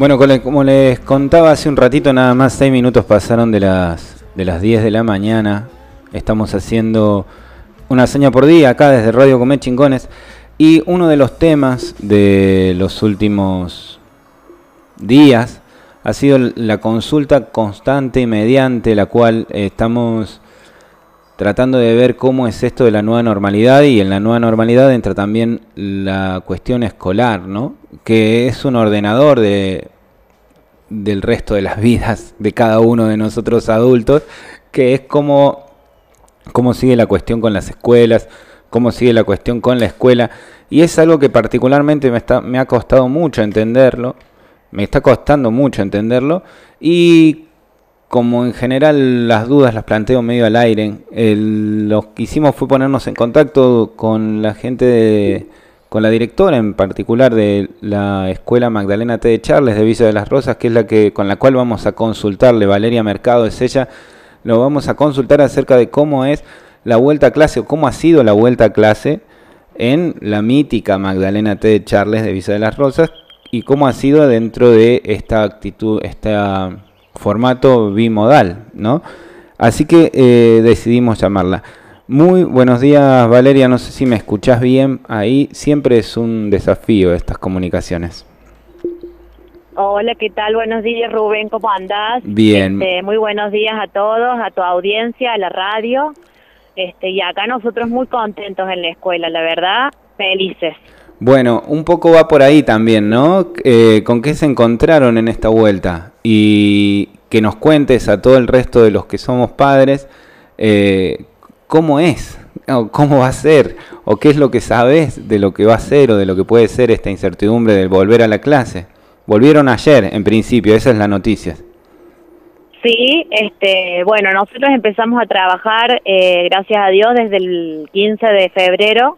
Bueno, como les contaba hace un ratito, nada más 6 minutos pasaron de las, de las 10 de la mañana. Estamos haciendo una hazaña por día acá desde Radio Comer Chingones. Y uno de los temas de los últimos días ha sido la consulta constante mediante la cual estamos tratando de ver cómo es esto de la nueva normalidad y en la nueva normalidad entra también la cuestión escolar, ¿no? Que es un ordenador de del resto de las vidas de cada uno de nosotros adultos, que es como cómo sigue la cuestión con las escuelas, cómo sigue la cuestión con la escuela y es algo que particularmente me está me ha costado mucho entenderlo, me está costando mucho entenderlo y como en general las dudas las planteo medio al aire, el- lo que hicimos fue ponernos en contacto con la gente de, con la directora en particular de la escuela Magdalena T. de Charles de Villa de las Rosas, que es la que con la cual vamos a consultarle, Valeria Mercado es ella, lo vamos a consultar acerca de cómo es la vuelta a clase o cómo ha sido la vuelta a clase en la mítica Magdalena T. de Charles de Villa de las Rosas y cómo ha sido dentro de esta actitud, este formato bimodal, ¿no? Así que eh, decidimos llamarla. Muy buenos días Valeria, no sé si me escuchás bien ahí, siempre es un desafío estas comunicaciones. Hola, ¿qué tal? Buenos días, Rubén, ¿cómo andás? Bien. Este, muy buenos días a todos, a tu audiencia, a la radio. Este, y acá nosotros muy contentos en la escuela, la verdad, felices. Bueno, un poco va por ahí también, ¿no? Eh, ¿Con qué se encontraron en esta vuelta? Y que nos cuentes a todo el resto de los que somos padres eh, cómo es, o cómo va a ser, o qué es lo que sabes de lo que va a ser o de lo que puede ser esta incertidumbre del volver a la clase. Volvieron ayer, en principio, esa es la noticia. Sí, este, bueno, nosotros empezamos a trabajar, eh, gracias a Dios, desde el 15 de febrero,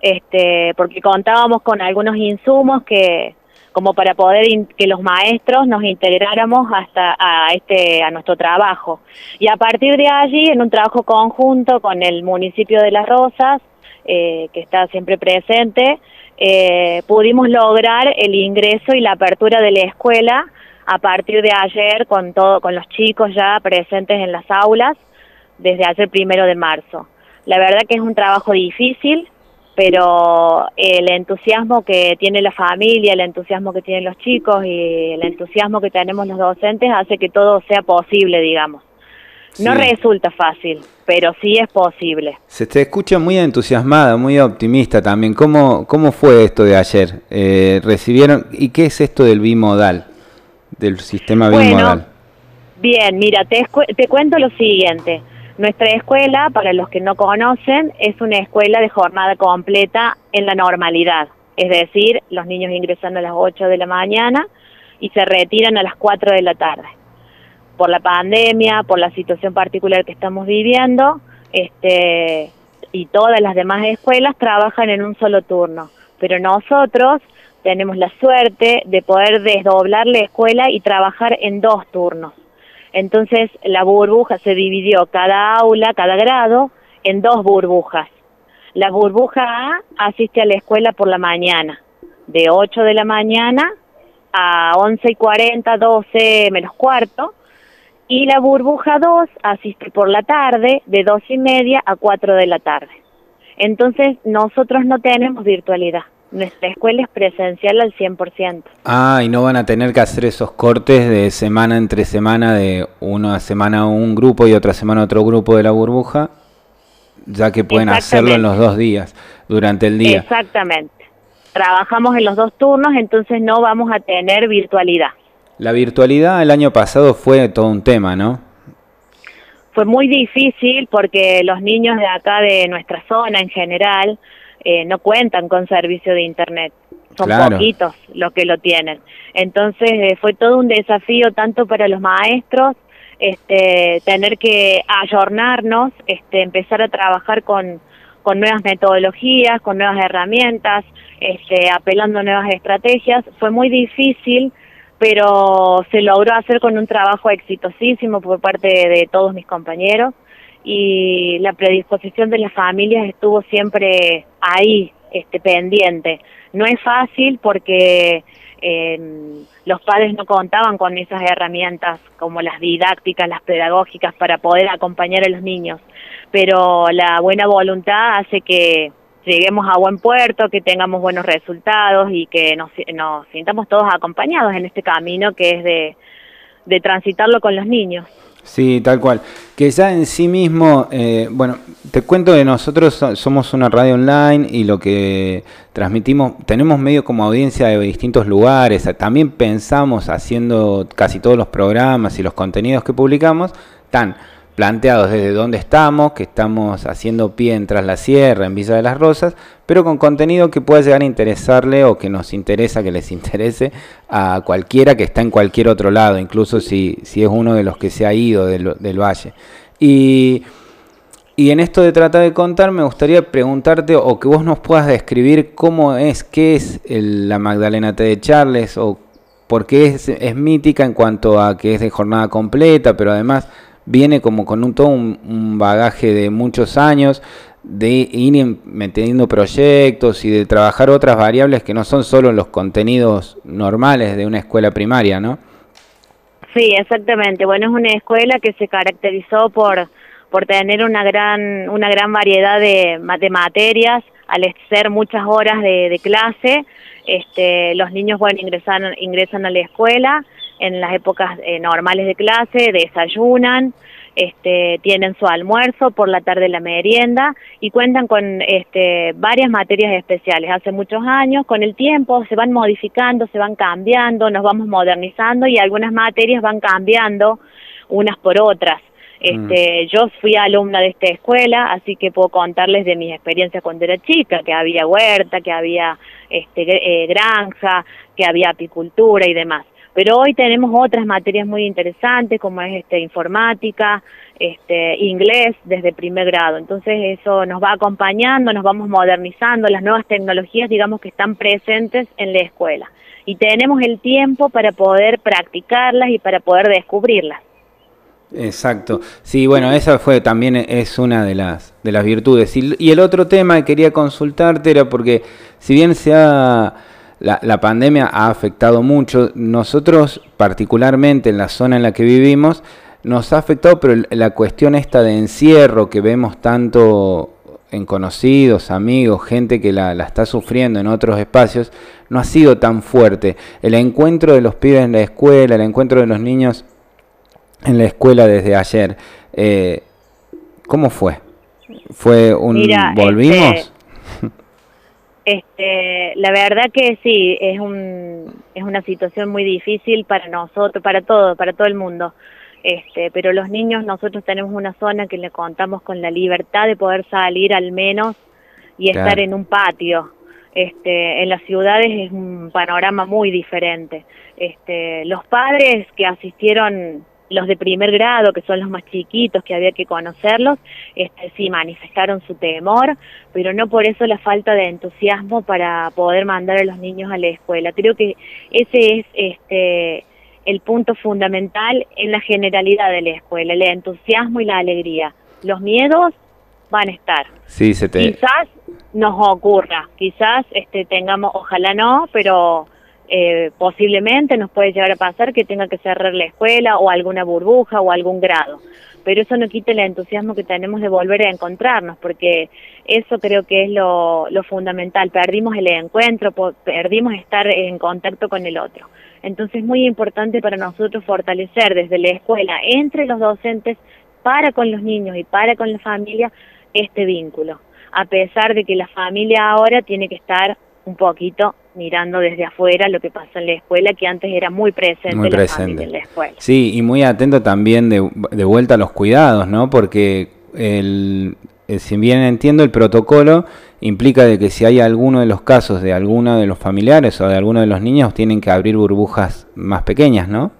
este, porque contábamos con algunos insumos que, como para poder que los maestros nos integráramos hasta a este a nuestro trabajo. Y a partir de allí, en un trabajo conjunto con el municipio de Las Rosas, eh, que está siempre presente, eh, pudimos lograr el ingreso y la apertura de la escuela a partir de ayer con todo con los chicos ya presentes en las aulas desde ayer primero de marzo. La verdad que es un trabajo difícil, pero el entusiasmo que tiene la familia, el entusiasmo que tienen los chicos y el entusiasmo que tenemos los docentes hace que todo sea posible, digamos. No resulta fácil, pero sí es posible. Se te escucha muy entusiasmada, muy optimista también. ¿Cómo, cómo fue esto de ayer? Eh, ¿Recibieron? ¿Y qué es esto del bimodal? Del sistema bimodal. bien, mira, te, te cuento lo siguiente. Nuestra escuela, para los que no conocen, es una escuela de jornada completa en la normalidad. Es decir, los niños ingresan a las 8 de la mañana y se retiran a las 4 de la tarde. Por la pandemia, por la situación particular que estamos viviendo, este, y todas las demás escuelas trabajan en un solo turno. Pero nosotros tenemos la suerte de poder desdoblar la escuela y trabajar en dos turnos. Entonces la burbuja se dividió cada aula, cada grado, en dos burbujas. La burbuja A asiste a la escuela por la mañana, de 8 de la mañana a 11 y 40, 12 menos cuarto, y la burbuja 2 asiste por la tarde, de 2 y media a 4 de la tarde. Entonces nosotros no tenemos virtualidad nuestra escuela es presencial al 100%. Ah, y no van a tener que hacer esos cortes de semana entre semana, de una semana un grupo y otra semana otro grupo de la burbuja, ya que pueden hacerlo en los dos días, durante el día. Exactamente. Trabajamos en los dos turnos, entonces no vamos a tener virtualidad. La virtualidad el año pasado fue todo un tema, ¿no? Fue muy difícil porque los niños de acá, de nuestra zona en general, eh, no cuentan con servicio de Internet. Son poquitos los que lo tienen. Entonces eh, fue todo un desafío tanto para los maestros, este, tener que ayornarnos, este, empezar a trabajar con, con nuevas metodologías, con nuevas herramientas, este, apelando a nuevas estrategias. Fue muy difícil, pero se logró hacer con un trabajo exitosísimo por parte de todos mis compañeros y la predisposición de las familias estuvo siempre ahí, este, pendiente. No es fácil porque eh, los padres no contaban con esas herramientas como las didácticas, las pedagógicas para poder acompañar a los niños, pero la buena voluntad hace que lleguemos a buen puerto, que tengamos buenos resultados y que nos, nos sintamos todos acompañados en este camino que es de, de transitarlo con los niños. Sí, tal cual. Que ya en sí mismo, eh, bueno, te cuento que nosotros somos una radio online y lo que transmitimos, tenemos medio como audiencia de distintos lugares, también pensamos haciendo casi todos los programas y los contenidos que publicamos, tan planteados desde dónde estamos, que estamos haciendo pie en Tras la Sierra, en Villa de las Rosas, pero con contenido que pueda llegar a interesarle o que nos interesa, que les interese a cualquiera que está en cualquier otro lado, incluso si, si es uno de los que se ha ido del, del valle. Y, y, en esto de tratar de contar, me gustaría preguntarte o que vos nos puedas describir cómo es, qué es la Magdalena T de Charles o por qué es, es mítica en cuanto a que es de jornada completa, pero además viene como con un, todo un, bagaje de muchos años de ir metiendo proyectos y de trabajar otras variables que no son solo los contenidos normales de una escuela primaria, ¿no? Sí, exactamente. Bueno, es una escuela que se caracterizó por, por tener una gran, una gran variedad de, de materias, al ser muchas horas de, clase, este, los niños bueno, ingresan, ingresan a la escuela, en las épocas eh, normales de clase, desayunan, este, tienen su almuerzo, por la tarde la merienda y cuentan con este, varias materias especiales. Hace muchos años, con el tiempo, se van modificando, se van cambiando, nos vamos modernizando y algunas materias van cambiando unas por otras. Este, mm. Yo fui alumna de esta escuela, así que puedo contarles de mis experiencias cuando era chica, que había huerta, que había este, eh, granja, que había apicultura y demás Pero hoy tenemos otras materias muy interesantes como es este informática, este inglés desde primer grado. Entonces eso nos va acompañando, nos vamos modernizando, las nuevas tecnologías digamos que están presentes en la escuela y tenemos el tiempo para poder practicarlas y para poder descubrirlas. Exacto. Sí, bueno, esa fue también es una de las de las virtudes. Y, el otro tema que quería consultarte era porque si bien se ha la, pandemia ha afectado mucho. Nosotros, particularmente en la zona en la que vivimos, nos ha afectado, pero la cuestión esta de encierro que vemos tanto en conocidos, amigos, gente que la, está sufriendo en otros espacios, no ha sido tan fuerte. El encuentro de los pibes en la escuela, el encuentro de los niños en la escuela desde ayer, eh, ¿cómo fue? ¿Fue un... ¿Volvimos? Este, este, la verdad que sí, es, un, es una situación muy difícil para nosotros, para todo, para todo el mundo. Este, pero los niños, nosotros tenemos una zona que le contamos con la libertad de poder salir al menos y estar en un patio. Este, en las ciudades es un panorama muy diferente. Este, los padres que asistieron los de primer grado, que son los más chiquitos, que había que conocerlos, este, sí manifestaron su temor, pero no por eso la falta de entusiasmo para poder mandar a los niños a la escuela. Creo que ese es este, el punto fundamental en la generalidad de la escuela, el entusiasmo y la alegría. Los miedos van a estar. Sí, se te... Quizás nos ocurra, quizás este, tengamos, ojalá no, pero eh, posiblemente nos puede llegar a pasar que tenga que cerrar la escuela o alguna burbuja o algún grado. Pero eso no quita el entusiasmo que tenemos de volver a encontrarnos, porque eso creo que es lo, lo fundamental. Perdimos el encuentro, perdimos estar en contacto con el otro. Entonces es muy importante para nosotros fortalecer desde la escuela, entre los docentes, para con los niños y para con la familia, este vínculo. A pesar de que la familia ahora tiene que estar un poquito mirando desde afuera lo que pasa en la escuela, que antes era muy presente, muy presente. en la escuela. Sí, y muy atento también de, de vuelta a los cuidados, ¿no? Porque el, eh, si bien entiendo el protocolo, implica de que si hay alguno de los casos de alguno de los familiares o de alguno de los niños, tienen que abrir burbujas más pequeñas, ¿no?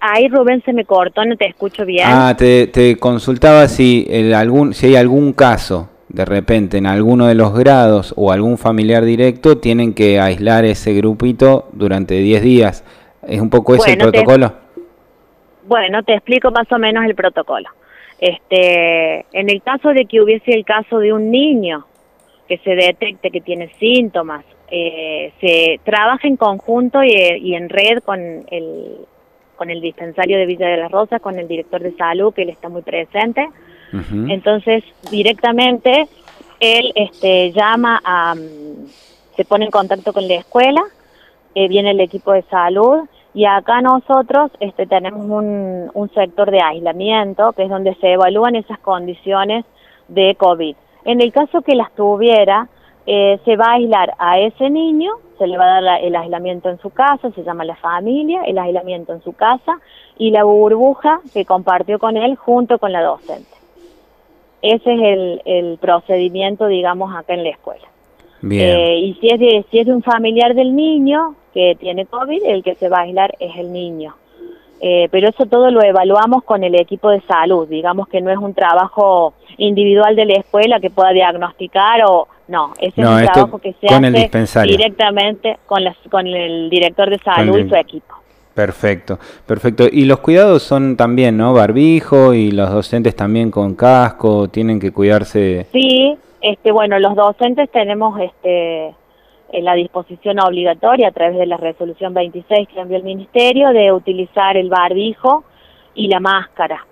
Ahí Rubén se me cortó, no te escucho bien. Ah, te, te consultaba si, el, algún, si hay algún caso de repente en alguno de los grados o algún familiar directo tienen que aislar ese grupito durante 10 días. ¿Es un poco ese el protocolo? bueno, te explico más o menos el protocolo. Este, en el caso de que hubiese el caso de un niño que se detecte que tiene síntomas, eh, se trabaja en conjunto y, y, en red con el, con el dispensario de Villa de las Rosas, con el director de salud, que él está muy presente entonces, directamente él este, llama a, se pone en contacto con la escuela, eh, viene el equipo de salud y acá nosotros este, tenemos un, un sector de aislamiento, que es donde se evalúan esas condiciones de COVID. En el caso que las tuviera, eh, se va a aislar a ese niño, se le va a dar el aislamiento en su casa, se llama la familia, el aislamiento en su casa y la burbuja que compartió con él junto con la docente. Ese es el, el procedimiento, digamos, acá en la escuela. Eh, y si es, de, si es de un familiar del niño que tiene COVID, el que se va a aislar es el niño. Eh, pero eso todo lo evaluamos con el equipo de salud, digamos que no es un trabajo individual de la escuela que pueda diagnosticar o no, ese es un trabajo que se hace directamente con, las, con el director de salud y su equipo. Perfecto, perfecto. Y los cuidados son también, ¿no? Barbijo y los docentes también con casco, tienen que cuidarse. Sí, este, bueno, los docentes tenemos este, la disposición obligatoria a través de la resolución 26 que envió el Ministerio de utilizar el barbijo y la máscara.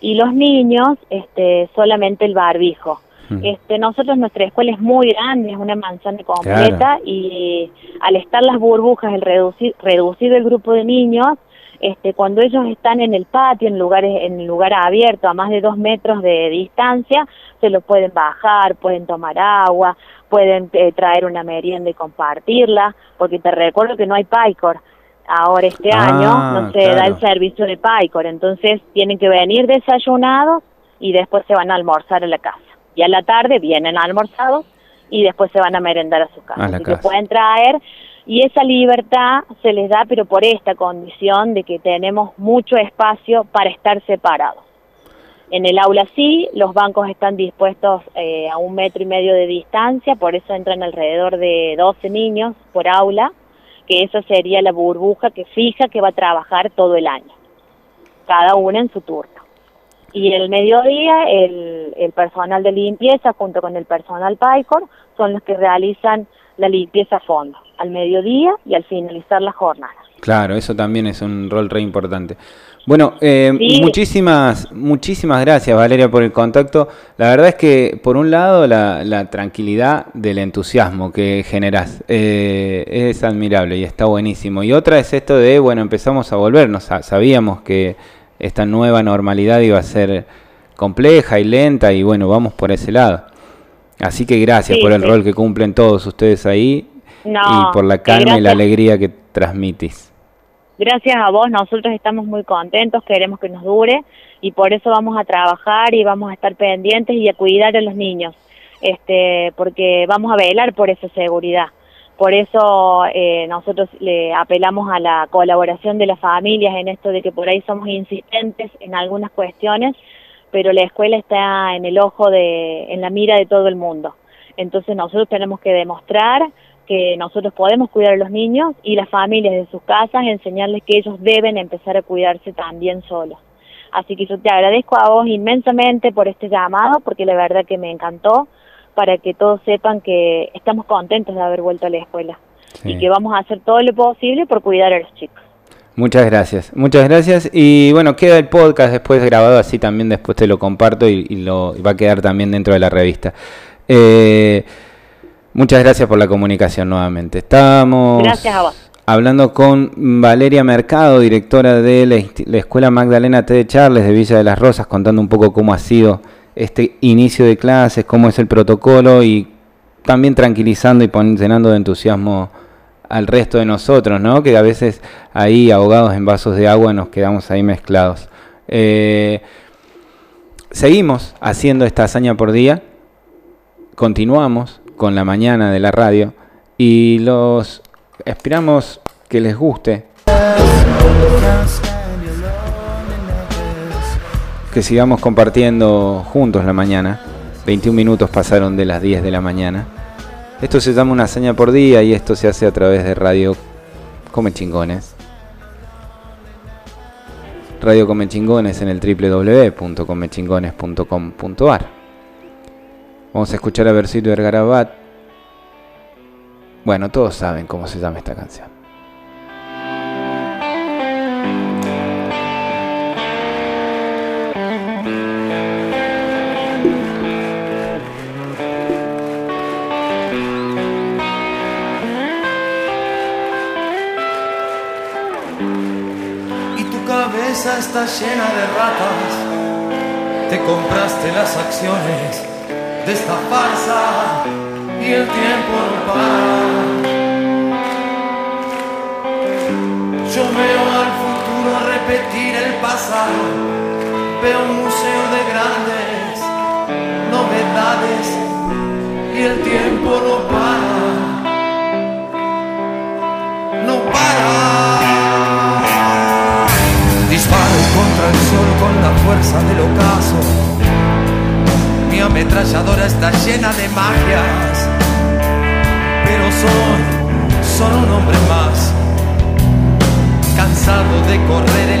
Y los niños, este, solamente el barbijo. Este, nosotros nuestra escuela es muy grande, es una manzana completa y al estar las burbujas, el reducir, reducido el grupo de niños, este, cuando ellos están en el patio, en lugares, en lugar abierto, a más de dos metros de distancia, se lo pueden bajar, pueden tomar agua, pueden eh, traer una merienda y compartirla, porque te recuerdo que no hay PICOR. Ahora este ah, año no se da el servicio de PICOR, entonces tienen que venir desayunados y después se van a almorzar en la casa y a la tarde vienen almorzados y después se van a merendar a su casa. Así que pueden traer Y esa libertad se les da, pero por esta condición de que tenemos mucho espacio para estar separados. En el aula sí, los bancos están dispuestos eh, a un metro y medio de distancia, por eso entran alrededor de 12 niños por aula, que esa sería la burbuja que fija que va a trabajar todo el año, cada una en su turno. Y el mediodía, el, el personal de limpieza junto con el personal PICOR son los que realizan la limpieza a fondo, al mediodía y al finalizar la jornada. Claro, eso también es un rol re importante. Bueno, eh, muchísimas, muchísimas gracias Valeria por el contacto. La verdad es que por un lado la, tranquilidad del entusiasmo que generás eh, es admirable y está buenísimo. Y otra es esto de, bueno, empezamos a volvernos, sabíamos que esta nueva normalidad iba a ser compleja y lenta y bueno, vamos por ese lado. Así que gracias por el rol que cumplen todos ustedes ahí y por la calma y la alegría que transmitís gracias a vos nosotros estamos muy contentos, queremos que nos dure y por eso vamos a trabajar y vamos a estar pendientes y a cuidar a los niños, este, porque vamos a velar por esa seguridad. Por eso eh, nosotros le apelamos a la colaboración de las familias en esto de que por ahí somos insistentes en algunas cuestiones, pero la escuela está en el ojo de, en la mira de todo el mundo. Entonces nosotros tenemos que demostrar que nosotros podemos cuidar a los niños y las familias de sus casas, enseñarles que ellos deben empezar a cuidarse también solos. Así que yo te agradezco a vos inmensamente por este llamado, porque la verdad que me encantó, para que todos sepan que estamos contentos de haber vuelto a la escuela y que vamos a hacer todo lo posible por cuidar a los chicos. Muchas gracias, muchas gracias. Y bueno, queda el podcast después grabado, así también después te lo comparto y, lo va a quedar también dentro de la revista. Eh, Muchas gracias por la comunicación nuevamente. Estamos hablando con Valeria Mercado, directora de la, Escuela Magdalena T. de Charles de Villa de las Rosas, contando un poco cómo ha sido este inicio de clases, cómo es el protocolo y también tranquilizando y llenando de entusiasmo al resto de nosotros, ¿no? Que a veces ahí ahogados en vasos de agua nos quedamos ahí mezclados. Eh, seguimos haciendo esta hazaña por día, continuamos, con la mañana de la radio y los esperamos que les guste. Que sigamos compartiendo juntos la mañana. 21 minutos pasaron de las 10 de la mañana. Esto se llama una hazaña por día y esto se hace a través de Radio Come Chingones. Radio Come Chingones en el www.comechingones.com.ar. Vamos a escuchar a Versito de Garabat. Bueno, todos saben cómo se llama esta canción. Está llena de ratas. Te compraste las acciones de esta farsa y el tiempo no para. Yo veo al futuro repetir el pasado, veo un museo de grandes novedades y el tiempo no para. No para. La fuerza del ocaso. Mi ametralladora está llena de magias, pero soy solo un hombre más, cansado de correr en